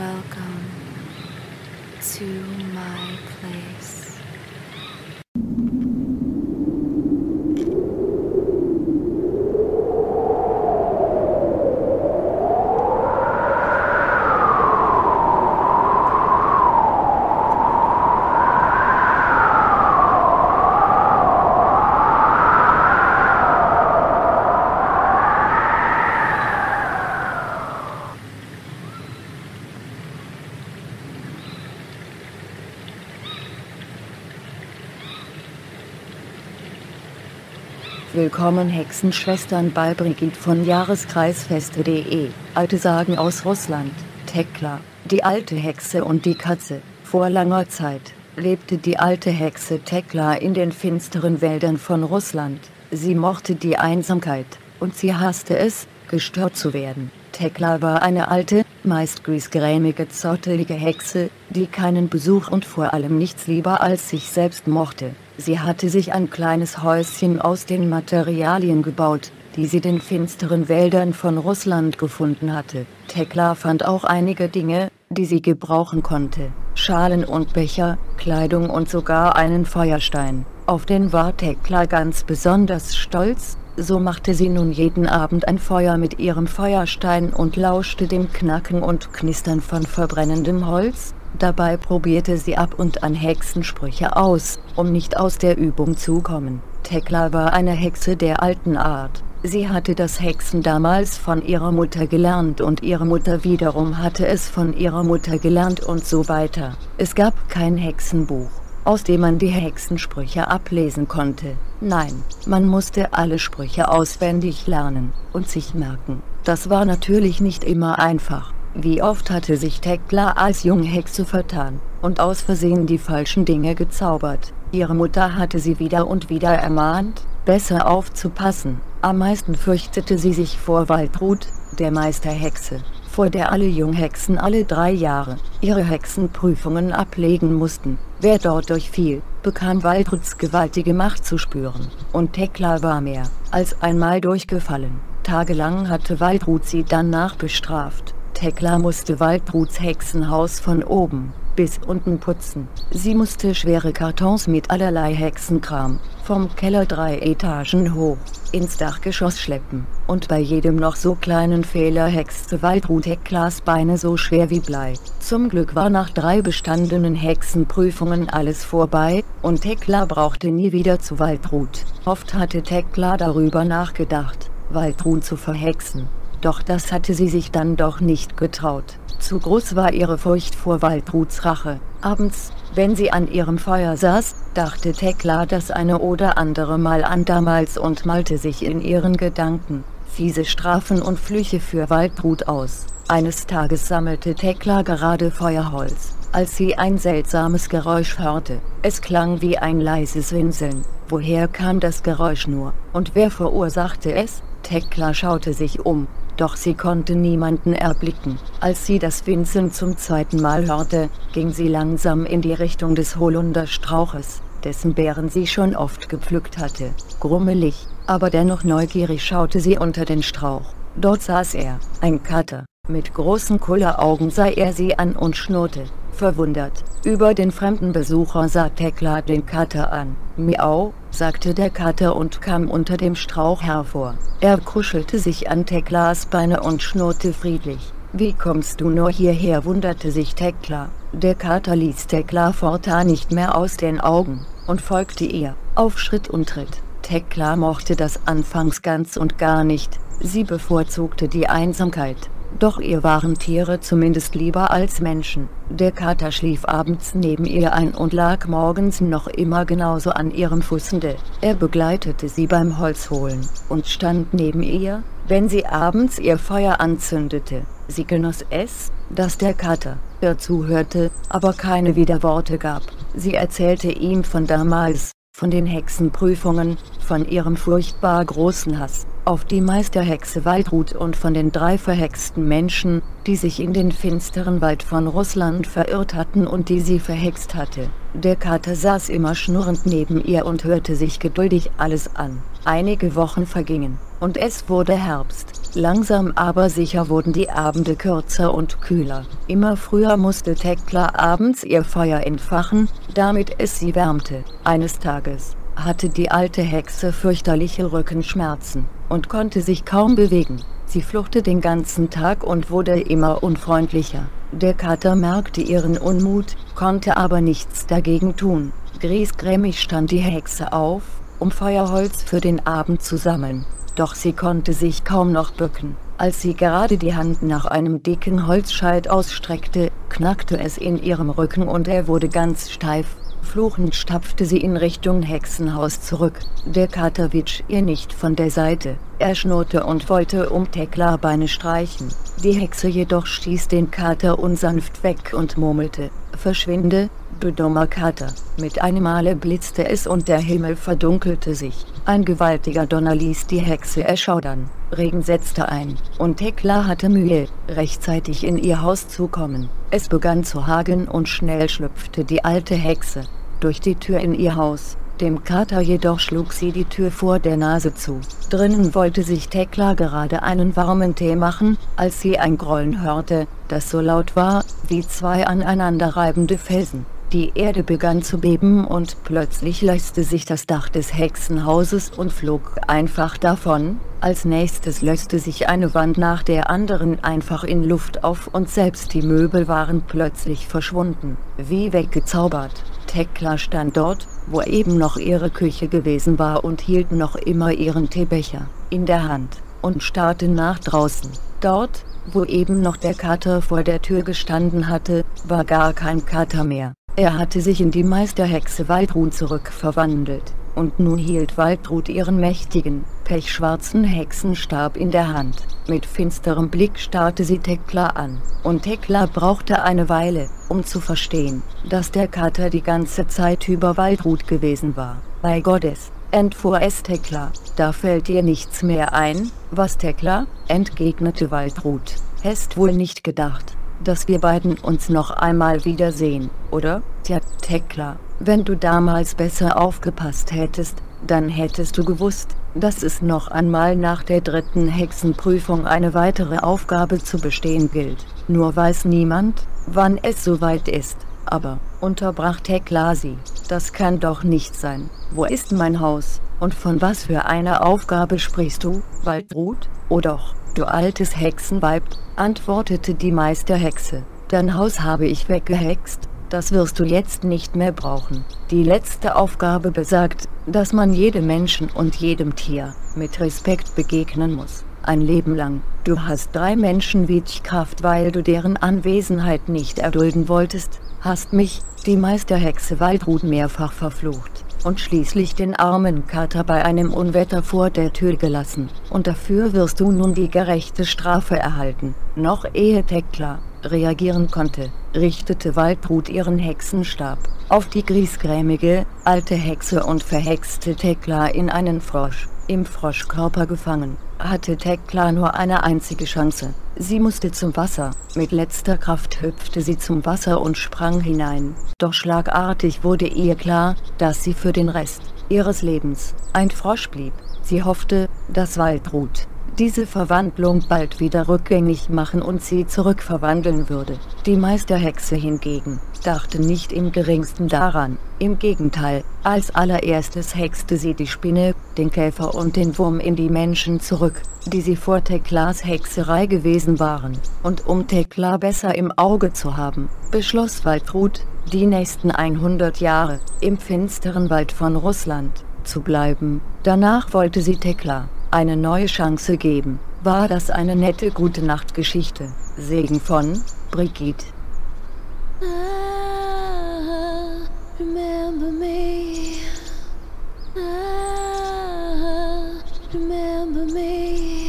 Welcome to my place. Willkommen Hexenschwestern bei Brigitte von Jahreskreisfeste.de. Alte Sagen aus Russland. Tekla, die alte Hexe und die Katze. Vor langer Zeit lebte die alte Hexe Tekla in den finsteren Wäldern von Russland. Sie mochte die Einsamkeit und sie hasste es, gestört zu werden. Tekla war eine alte, meist griesgrämige, zottelige Hexe, die keinen Besuch und vor allem nichts lieber als sich selbst mochte. Sie hatte sich ein kleines Häuschen aus den Materialien gebaut, die sie den finsteren Wäldern von Russland gefunden hatte. Tekla fand auch einige Dinge, die sie gebrauchen konnte. Schalen und Becher, Kleidung und sogar einen Feuerstein. Auf den war Tekla ganz besonders stolz, so machte sie nun jeden Abend ein Feuer mit ihrem Feuerstein und lauschte dem Knacken und Knistern von verbrennendem Holz, Dabei probierte sie ab und an Hexensprüche aus, um nicht aus der Übung zu kommen. Tekla war eine Hexe der alten Art. Sie hatte das Hexen damals von ihrer Mutter gelernt und ihre Mutter wiederum hatte es von ihrer Mutter gelernt und so weiter. Es gab kein Hexenbuch, aus dem man die Hexensprüche ablesen konnte. Nein, man musste alle Sprüche auswendig lernen und sich merken. Das war natürlich nicht immer einfach. Wie oft hatte sich Tekla als Junghexe vertan und aus Versehen die falschen Dinge gezaubert. Ihre Mutter hatte sie wieder und wieder ermahnt, besser aufzupassen. Am meisten fürchtete sie sich vor Waldrut, der Meisterhexe, vor der alle Junghexen alle drei Jahre ihre Hexenprüfungen ablegen mussten. Wer dort durchfiel, bekam Waldruts gewaltige Macht zu spüren. Und Tekla war mehr als einmal durchgefallen. Tagelang hatte Waldrut sie danach bestraft Tekla musste Waldbruts Hexenhaus von oben bis unten putzen. Sie musste schwere Kartons mit allerlei Hexenkram vom Keller drei Etagen hoch ins Dachgeschoss schleppen. Und bei jedem noch so kleinen Fehler hexte Waldbrut Teklas Beine so schwer wie Blei. Zum Glück war nach drei bestandenen Hexenprüfungen alles vorbei, und Tekla brauchte nie wieder zu Waldbrut. Oft hatte Tekla darüber nachgedacht, Waldbrut zu verhexen doch das hatte sie sich dann doch nicht getraut. Zu groß war ihre Furcht vor Waldruts Rache. Abends, wenn sie an ihrem Feuer saß, dachte Tekla das eine oder andere Mal an damals und malte sich in ihren Gedanken fiese Strafen und Flüche für Waldbrut aus. Eines Tages sammelte Tekla gerade Feuerholz, als sie ein seltsames Geräusch hörte. Es klang wie ein leises Winseln. Woher kam das Geräusch nur? Und wer verursachte es? Tekla schaute sich um doch sie konnte niemanden erblicken. Als sie das Winseln zum zweiten Mal hörte, ging sie langsam in die Richtung des Holunderstrauches, dessen Beeren sie schon oft gepflückt hatte. Grummelig, aber dennoch neugierig schaute sie unter den Strauch. Dort saß er, ein Kater. Mit großen Kulleraugen sah er sie an und schnurrte, verwundert. Über den fremden Besucher sah Tekla den Kater an. Miau, sagte der Kater und kam unter dem Strauch hervor. Er kuschelte sich an Teklas Beine und schnurrte friedlich. Wie kommst du nur hierher, wunderte sich Tekla. Der Kater ließ Tekla fortan nicht mehr aus den Augen und folgte ihr, auf Schritt und Tritt. Tekla mochte das anfangs ganz und gar nicht. Sie bevorzugte die Einsamkeit doch ihr waren Tiere zumindest lieber als Menschen. Der Kater schlief abends neben ihr ein und lag morgens noch immer genauso an ihrem Fußende. Er begleitete sie beim Holzholen und stand neben ihr, wenn sie abends ihr Feuer anzündete. Sie genoss es, dass der Kater ihr zuhörte, aber keine Widerworte gab. Sie erzählte ihm von damals, von den Hexenprüfungen, von ihrem furchtbar großen Hass auf die Meisterhexe Waldrut und von den drei verhexten Menschen, die sich in den finsteren Wald von Russland verirrt hatten und die sie verhext hatte. Der Kater saß immer schnurrend neben ihr und hörte sich geduldig alles an. Einige Wochen vergingen, und es wurde Herbst. Langsam aber sicher wurden die Abende kürzer und kühler. Immer früher musste Tekla abends ihr Feuer entfachen, damit es sie wärmte. Eines Tages hatte die alte Hexe fürchterliche Rückenschmerzen und konnte sich kaum bewegen. Sie fluchte den ganzen Tag und wurde immer unfreundlicher. Der Kater merkte ihren Unmut, konnte aber nichts dagegen tun. Griesgrämig stand die Hexe auf, um Feuerholz für den Abend zu sammeln. Doch sie konnte sich kaum noch bücken. Als sie gerade die Hand nach einem dicken Holzscheit ausstreckte, knackte es in ihrem Rücken und er wurde ganz steif. Fluchend stapfte sie in Richtung Hexenhaus zurück. Der Kater witsch ihr nicht von der Seite. Er schnurrte und wollte um Tekla Beine streichen. Die Hexe jedoch stieß den Kater unsanft weg und murmelte, Verschwinde, du dummer Kater. Mit einem Male blitzte es und der Himmel verdunkelte sich. Ein gewaltiger Donner ließ die Hexe erschaudern. Regen setzte ein, und Tekla hatte Mühe, rechtzeitig in ihr Haus zu kommen. Es begann zu hageln und schnell schlüpfte die alte Hexe durch die Tür in ihr Haus. Dem Kater jedoch schlug sie die Tür vor der Nase zu. Drinnen wollte sich Tekla gerade einen warmen Tee machen, als sie ein Grollen hörte, das so laut war, wie zwei aneinanderreibende Felsen. Die Erde begann zu beben und plötzlich löste sich das Dach des Hexenhauses und flog einfach davon. Als nächstes löste sich eine Wand nach der anderen einfach in Luft auf und selbst die Möbel waren plötzlich verschwunden, wie weggezaubert. Tekla stand dort, wo eben noch ihre Küche gewesen war und hielt noch immer ihren Teebecher in der Hand und starrte nach draußen. Dort, wo eben noch der Kater vor der Tür gestanden hatte, war gar kein Kater mehr. Er hatte sich in die Meisterhexe Waldrun zurückverwandelt, und nun hielt Waldrut ihren mächtigen, pechschwarzen Hexenstab in der Hand. Mit finsterem Blick starrte sie Tekla an, und Tekla brauchte eine Weile, um zu verstehen, dass der Kater die ganze Zeit über Waldrut gewesen war. Bei Gottes, entfuhr es Tekla, da fällt dir nichts mehr ein, was Tekla, entgegnete Waldrut. Hast wohl nicht gedacht, dass wir beiden uns noch einmal wiedersehen, oder? Tja, Tekla, wenn du damals besser aufgepasst hättest, dann hättest du gewusst, dass es noch einmal nach der dritten Hexenprüfung eine weitere Aufgabe zu bestehen gilt. Nur weiß niemand, wann es soweit ist. Aber, unterbrach Tekla sie, das kann doch nicht sein. Wo ist mein Haus? Und von was für einer Aufgabe sprichst du, Waldrut? Oh doch, du altes Hexenweib, antwortete die Meisterhexe. Dein Haus habe ich weggehext, das wirst du jetzt nicht mehr brauchen. Die letzte Aufgabe besagt, dass man jedem Menschen und jedem Tier mit Respekt begegnen muss. Ein Leben lang. Du hast drei Menschen Kraft, weil du deren Anwesenheit nicht erdulden wolltest, hast mich, die Meisterhexe Waldrut mehrfach verflucht und schließlich den armen Kater bei einem Unwetter vor der Tür gelassen. Und dafür wirst du nun die gerechte Strafe erhalten. Noch ehe Tekla reagieren konnte, richtete Waldbrut ihren Hexenstab auf die griesgrämige, alte Hexe und verhexte Tekla in einen Frosch. Im Froschkörper gefangen, hatte Tekla nur eine einzige Chance. Sie musste zum Wasser. Mit letzter Kraft hüpfte sie zum Wasser und sprang hinein. Doch schlagartig wurde ihr klar, dass sie für den Rest ihres Lebens ein Frosch blieb. Sie hoffte, dass Waldrut diese Verwandlung bald wieder rückgängig machen und sie zurückverwandeln würde. Die Meisterhexe hingegen dachte nicht im geringsten daran. Im Gegenteil, als allererstes hexte sie die Spinne, den Käfer und den Wurm in die Menschen zurück, die sie vor Teklas Hexerei gewesen waren. Und um Tekla besser im Auge zu haben, beschloss Waldrut, die nächsten 100 Jahre im finsteren Wald von Russland zu bleiben. Danach wollte sie Tekla eine neue Chance geben. War das eine nette gute Nachtgeschichte? Segen von Brigitte. Ah, remember me. Ah, remember me.